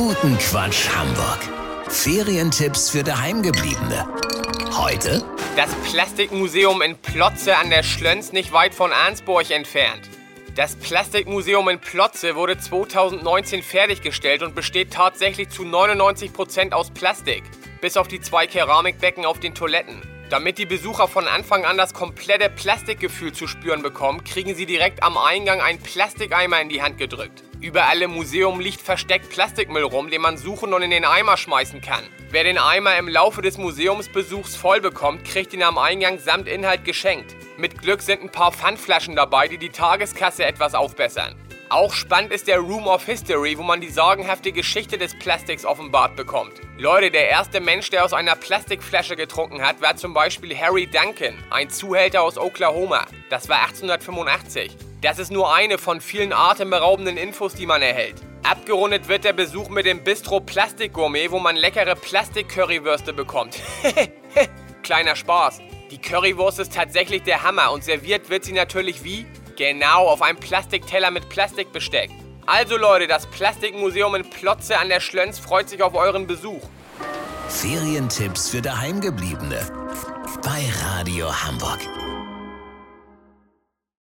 Guten Quatsch Hamburg. Ferientipps für Daheimgebliebene. Heute Das Plastikmuseum in Plotze an der Schlöns nicht weit von Arnsburg entfernt. Das Plastikmuseum in Plotze wurde 2019 fertiggestellt und besteht tatsächlich zu 99% aus Plastik. Bis auf die zwei Keramikbecken auf den Toiletten. Damit die Besucher von Anfang an das komplette Plastikgefühl zu spüren bekommen, kriegen sie direkt am Eingang einen Plastikeimer in die Hand gedrückt. Überall im Museum liegt versteckt Plastikmüll rum, den man suchen und in den Eimer schmeißen kann. Wer den Eimer im Laufe des Museumsbesuchs voll bekommt, kriegt ihn am Eingang samt Inhalt geschenkt. Mit Glück sind ein paar Pfandflaschen dabei, die die Tageskasse etwas aufbessern. Auch spannend ist der Room of History, wo man die sagenhafte Geschichte des Plastiks offenbart bekommt. Leute, der erste Mensch, der aus einer Plastikflasche getrunken hat, war zum Beispiel Harry Duncan, ein Zuhälter aus Oklahoma. Das war 1885. Das ist nur eine von vielen atemberaubenden Infos, die man erhält. Abgerundet wird der Besuch mit dem Bistro Plastik Gourmet, wo man leckere Plastik-Currywürste bekommt. Kleiner Spaß. Die Currywurst ist tatsächlich der Hammer und serviert wird sie natürlich wie? Genau, auf einem Plastikteller mit Plastikbesteck. Also Leute, das Plastikmuseum in Plotze an der Schlöns freut sich auf euren Besuch. Ferientipps für Daheimgebliebene. Bei Radio Hamburg.